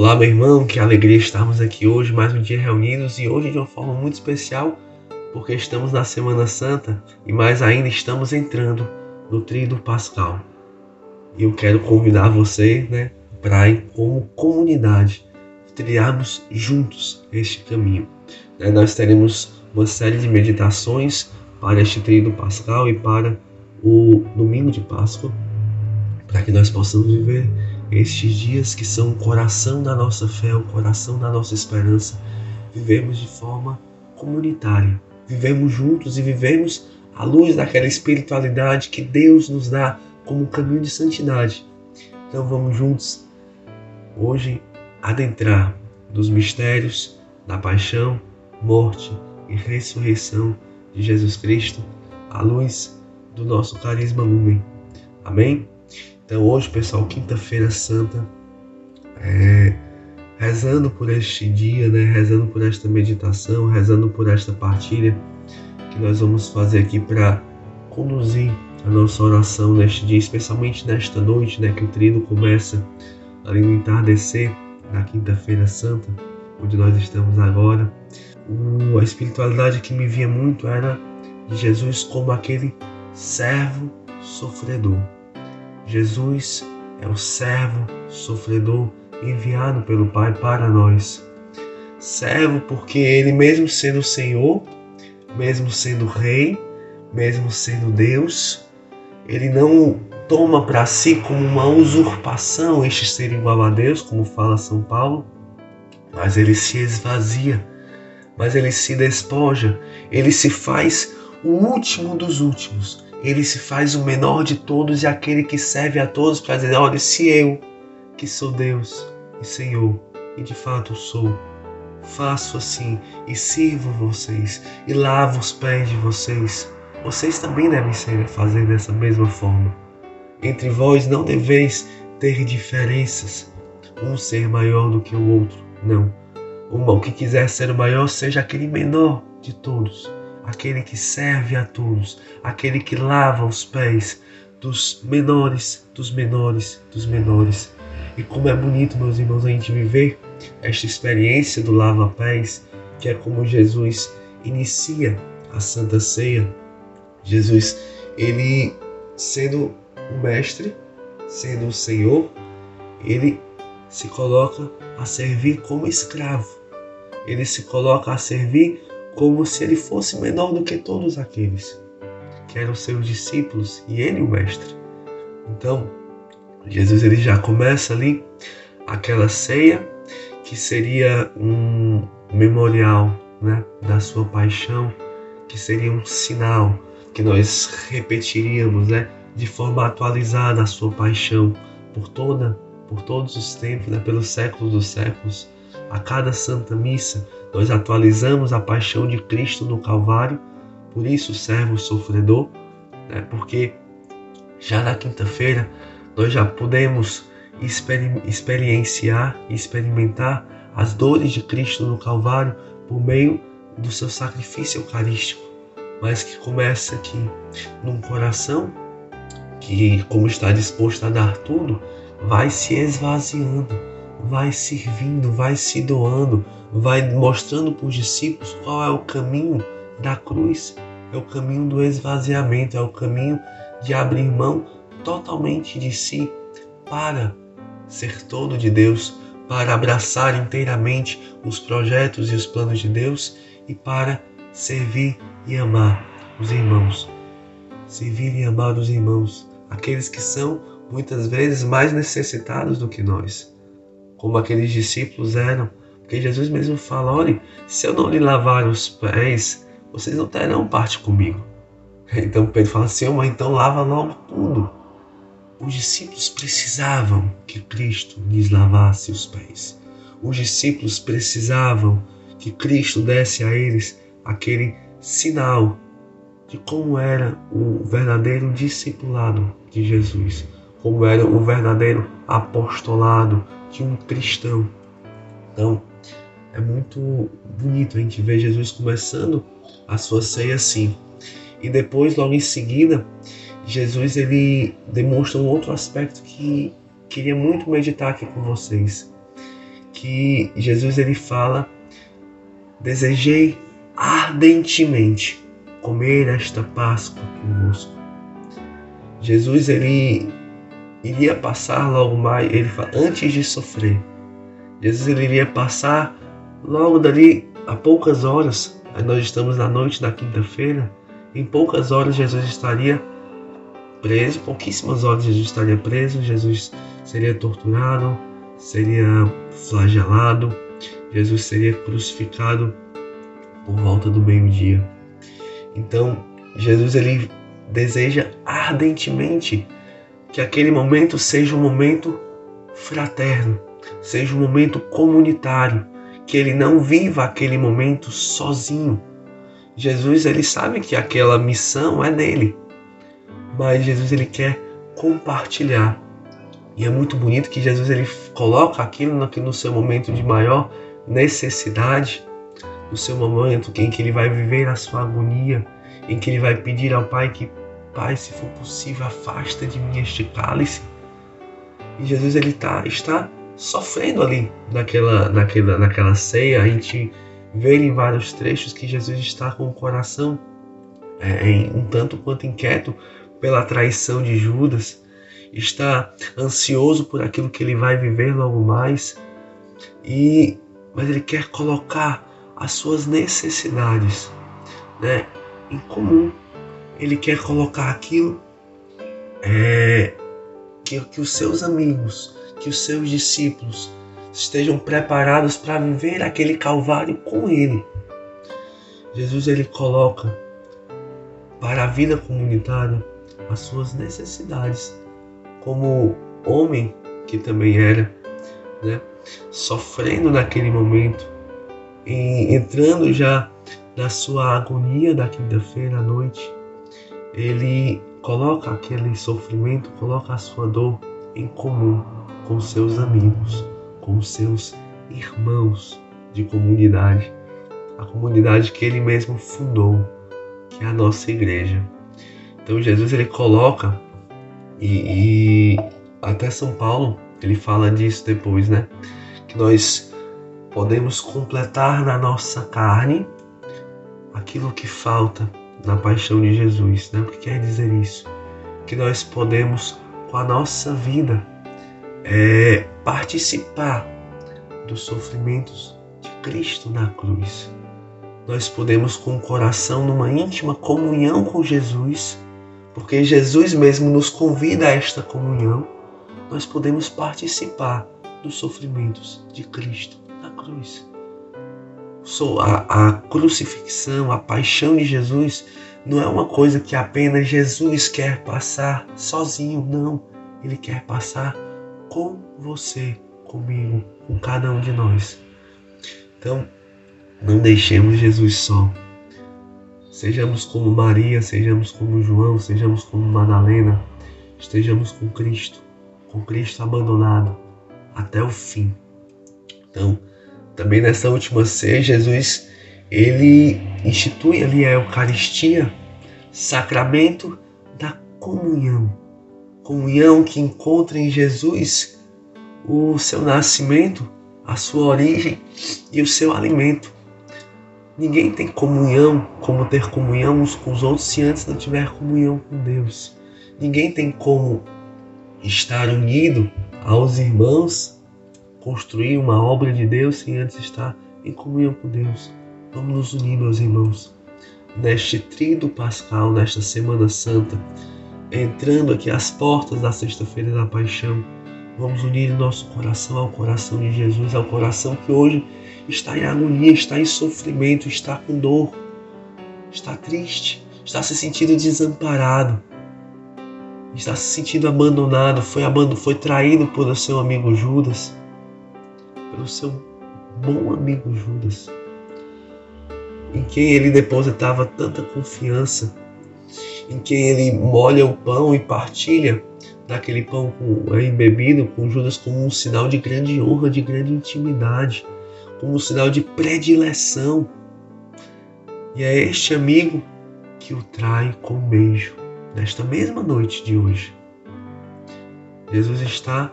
Olá, meu irmão, que alegria estarmos aqui hoje, mais um dia reunidos e hoje de uma forma muito especial, porque estamos na Semana Santa e mais ainda estamos entrando no Tríduo Pascal. E eu quero convidar você, né, para como comunidade trilharmos juntos este caminho. Né, nós teremos uma série de meditações para este Tríduo Pascal e para o Domingo de Páscoa, para que nós possamos viver estes dias que são o coração da nossa fé, o coração da nossa esperança, vivemos de forma comunitária. Vivemos juntos e vivemos à luz daquela espiritualidade que Deus nos dá como caminho de santidade. Então vamos juntos hoje adentrar nos mistérios da paixão, morte e ressurreição de Jesus Cristo à luz do nosso carisma lumen. Amém? Então hoje, pessoal, quinta-feira santa, é, rezando por este dia, né, rezando por esta meditação, rezando por esta partilha que nós vamos fazer aqui para conduzir a nossa oração neste dia, especialmente nesta noite, né, que o trino começa ali no entardecer da quinta-feira santa, onde nós estamos agora. A espiritualidade que me via muito era de Jesus como aquele servo sofredor Jesus é o servo sofredor enviado pelo Pai para nós. Servo porque ele, mesmo sendo Senhor, mesmo sendo Rei, mesmo sendo Deus, ele não toma para si como uma usurpação este ser igual a Deus, como fala São Paulo, mas ele se esvazia, mas ele se despoja, ele se faz o último dos últimos ele se faz o menor de todos e aquele que serve a todos para dizer: olha, se eu, que sou Deus e Senhor, e de fato sou, faço assim e sirvo vocês e lavo os pés de vocês, vocês também devem ser, fazer dessa mesma forma. Entre vós não deveis ter diferenças, um ser maior do que o outro, não. O que quiser ser o maior seja aquele menor de todos aquele que serve a todos, aquele que lava os pés dos menores, dos menores, dos menores. E como é bonito, meus irmãos, a gente viver esta experiência do lava-pés, que é como Jesus inicia a Santa Ceia. Jesus, ele sendo o mestre, sendo o Senhor, ele se coloca a servir como escravo. Ele se coloca a servir como se ele fosse menor do que todos aqueles que eram seus discípulos e ele o mestre. Então, Jesus ele já começa ali aquela ceia que seria um memorial, né, da sua paixão, que seria um sinal que nós repetiríamos, né, de forma atualizada a sua paixão por toda, por todos os tempos, né, pelos séculos dos séculos. A cada santa missa nós atualizamos a paixão de Cristo no Calvário, por isso servo sofredor, né? porque já na quinta-feira nós já podemos exper experienciar e experimentar as dores de Cristo no Calvário por meio do seu sacrifício eucarístico, mas que começa aqui num coração que, como está disposto a dar tudo, vai se esvaziando vai servindo, vai se doando, vai mostrando para os discípulos qual é o caminho da cruz, é o caminho do esvaziamento, é o caminho de abrir mão totalmente de si para ser todo de Deus, para abraçar inteiramente os projetos e os planos de Deus e para servir e amar os irmãos. Servir e amar os irmãos, aqueles que são muitas vezes mais necessitados do que nós como aqueles discípulos eram. Porque Jesus mesmo fala: olhe, se eu não lhe lavar os pés, vocês não terão parte comigo. Então Pedro fala mas então lava logo tudo. Os discípulos precisavam que Cristo lhes lavasse os pés. Os discípulos precisavam que Cristo desse a eles aquele sinal de como era o verdadeiro discipulado de Jesus, como era o verdadeiro apostolado de um cristão. Então, é muito bonito a gente ver Jesus começando a sua ceia assim. E depois, logo em seguida, Jesus ele demonstra um outro aspecto que queria muito meditar aqui com vocês, que Jesus ele fala: Desejei ardentemente comer esta Páscoa convosco. Jesus ele iria passar logo mais, ele fala, antes de sofrer. Jesus ele iria passar logo dali a poucas horas. Nós estamos na noite da quinta-feira. Em poucas horas Jesus estaria preso, pouquíssimas horas Jesus estaria preso, Jesus seria torturado, seria flagelado, Jesus seria crucificado por volta do meio-dia. Então, Jesus ele deseja ardentemente que aquele momento seja um momento fraterno, seja um momento comunitário, que ele não viva aquele momento sozinho. Jesus ele sabe que aquela missão é dele, mas Jesus ele quer compartilhar. E é muito bonito que Jesus ele coloca aquilo no seu momento de maior necessidade, no seu momento em que ele vai viver a sua agonia, em que ele vai pedir ao Pai que, Pai, se for possível, afasta de mim este cálice. E Jesus ele tá, está sofrendo ali naquela, naquela, naquela ceia. A gente vê em vários trechos que Jesus está com o coração é, um tanto quanto inquieto pela traição de Judas, está ansioso por aquilo que ele vai viver logo mais, e mas ele quer colocar as suas necessidades, né, em comum. Ele quer colocar aquilo é, que, que os seus amigos, que os seus discípulos estejam preparados para viver aquele calvário com ele. Jesus ele coloca para a vida comunitária as suas necessidades, como homem que também era, né? sofrendo naquele momento, entrando já na sua agonia da quinta-feira à noite, ele coloca aquele sofrimento, coloca a sua dor em comum com seus amigos, com seus irmãos de comunidade, a comunidade que ele mesmo fundou, que é a nossa igreja. Então Jesus ele coloca e, e até São Paulo ele fala disso depois, né? Que nós podemos completar na nossa carne aquilo que falta na paixão de Jesus, né? O que quer dizer isso? Que nós podemos com a nossa vida é, participar dos sofrimentos de Cristo na cruz. Nós podemos com o coração numa íntima comunhão com Jesus porque Jesus mesmo nos convida a esta comunhão, nós podemos participar dos sofrimentos de Cristo na cruz. A, a crucifixão, a paixão de Jesus não é uma coisa que apenas Jesus quer passar sozinho, não. Ele quer passar com você, comigo, com cada um de nós. Então, não deixemos Jesus só. Sejamos como Maria, sejamos como João, sejamos como Madalena, estejamos com Cristo, com Cristo abandonado até o fim. Então, também nessa última ceia, Jesus ele institui ali a Eucaristia, sacramento da comunhão. Comunhão que encontra em Jesus o seu nascimento, a sua origem e o seu alimento. Ninguém tem comunhão como ter comunhão uns com os outros se antes não tiver comunhão com Deus. Ninguém tem como estar unido aos irmãos, construir uma obra de Deus sem antes estar em comunhão com Deus. Vamos nos unir, meus irmãos, neste trido pascal, nesta Semana Santa, entrando aqui às portas da Sexta-feira da Paixão. Vamos unir nosso coração ao coração de Jesus, ao coração que hoje está em agonia, está em sofrimento, está com dor, está triste, está se sentindo desamparado, está se sentindo abandonado, foi, abandonado, foi traído pelo seu amigo Judas, pelo seu bom amigo Judas, em quem ele depositava tanta confiança, em quem ele molha o pão e partilha daquele pão com, embebido com Judas como um sinal de grande honra, de grande intimidade como sinal de predileção. E é este amigo que o trai com um beijo nesta mesma noite de hoje. Jesus está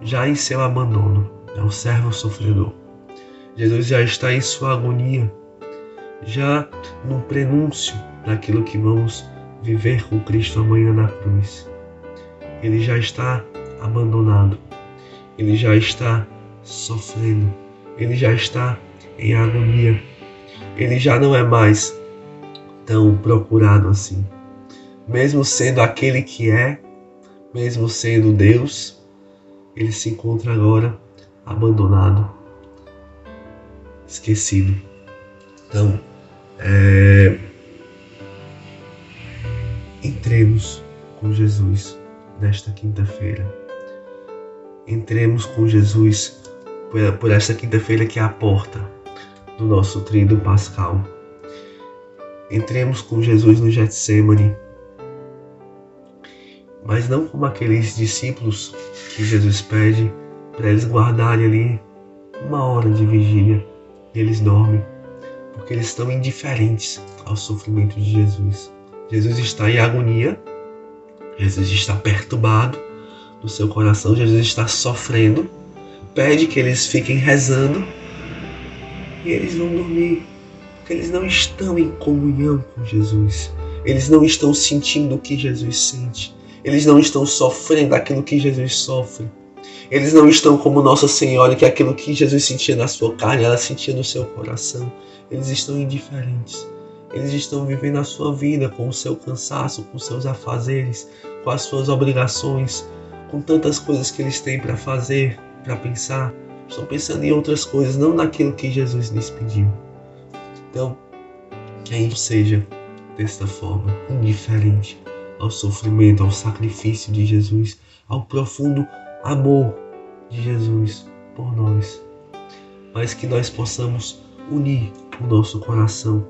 já em seu abandono, é o servo sofredor. Jesus já está em sua agonia, já no prenúncio daquilo que vamos viver com Cristo amanhã na cruz. Ele já está abandonado, ele já está sofrendo, ele já está em agonia, ele já não é mais tão procurado assim. Mesmo sendo aquele que é, mesmo sendo Deus, ele se encontra agora abandonado, esquecido. Então, é... entremos com Jesus nesta quinta-feira. Entremos com Jesus por, esta quinta-feira que é a porta do nosso tríduo pascal. Entremos com Jesus no Getsemane, mas não como aqueles discípulos que Jesus pede para eles guardarem ali uma hora de vigília e eles dormem, porque eles estão indiferentes ao sofrimento de Jesus. Jesus está em agonia, Jesus está perturbado no seu coração, Jesus está sofrendo, pede que eles fiquem rezando e eles vão dormir, porque eles não estão em comunhão com Jesus. Eles não estão sentindo o que Jesus sente. Eles não estão sofrendo aquilo que Jesus sofre. Eles não estão como Nossa Senhora, que aquilo que Jesus sentia na sua carne, ela sentia no seu coração. Eles estão indiferentes. Eles estão vivendo a sua vida com o seu cansaço, com os seus afazeres, com as suas obrigações, com tantas coisas que eles têm para fazer, para pensar. Estão pensando em outras coisas, não naquilo que Jesus lhes pediu. Então, que a gente seja desta forma, indiferente ao sofrimento, ao sacrifício de Jesus, ao profundo amor de Jesus por nós, mas que nós possamos unir o nosso coração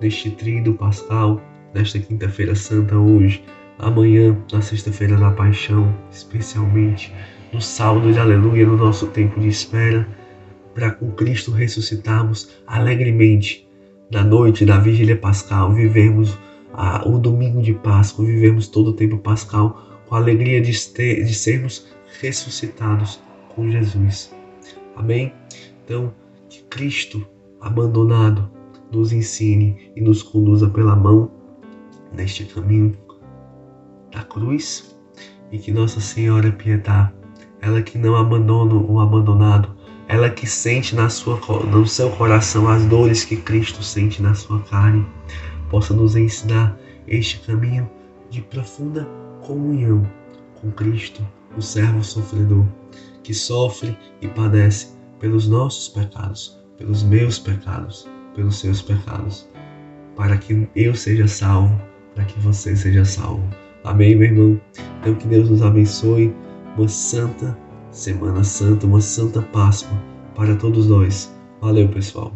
neste tríduo pascal, nesta quinta-feira santa hoje, amanhã, na sexta-feira da paixão, especialmente no salmo de aleluia, no nosso tempo de espera, para com Cristo ressuscitarmos alegremente na noite da vigília pascal, vivemos a, o domingo de Páscoa, vivemos todo o tempo pascal com a alegria de, ter, de sermos ressuscitados com Jesus. Amém? Então, que Cristo, abandonado, nos ensine e nos conduza pela mão neste caminho da cruz e que Nossa Senhora Piedade, ela que não abandona o abandonado, ela que sente na sua, no seu coração as dores que Cristo sente na sua carne, possa nos ensinar este caminho de profunda comunhão com Cristo, o servo sofredor, que sofre e padece pelos nossos pecados, pelos meus pecados, pelos seus pecados, para que eu seja salvo, para que você seja salvo. Amém, meu irmão? Então que Deus nos abençoe. Uma santa Semana Santa, uma santa Páscoa para todos nós. Valeu, pessoal.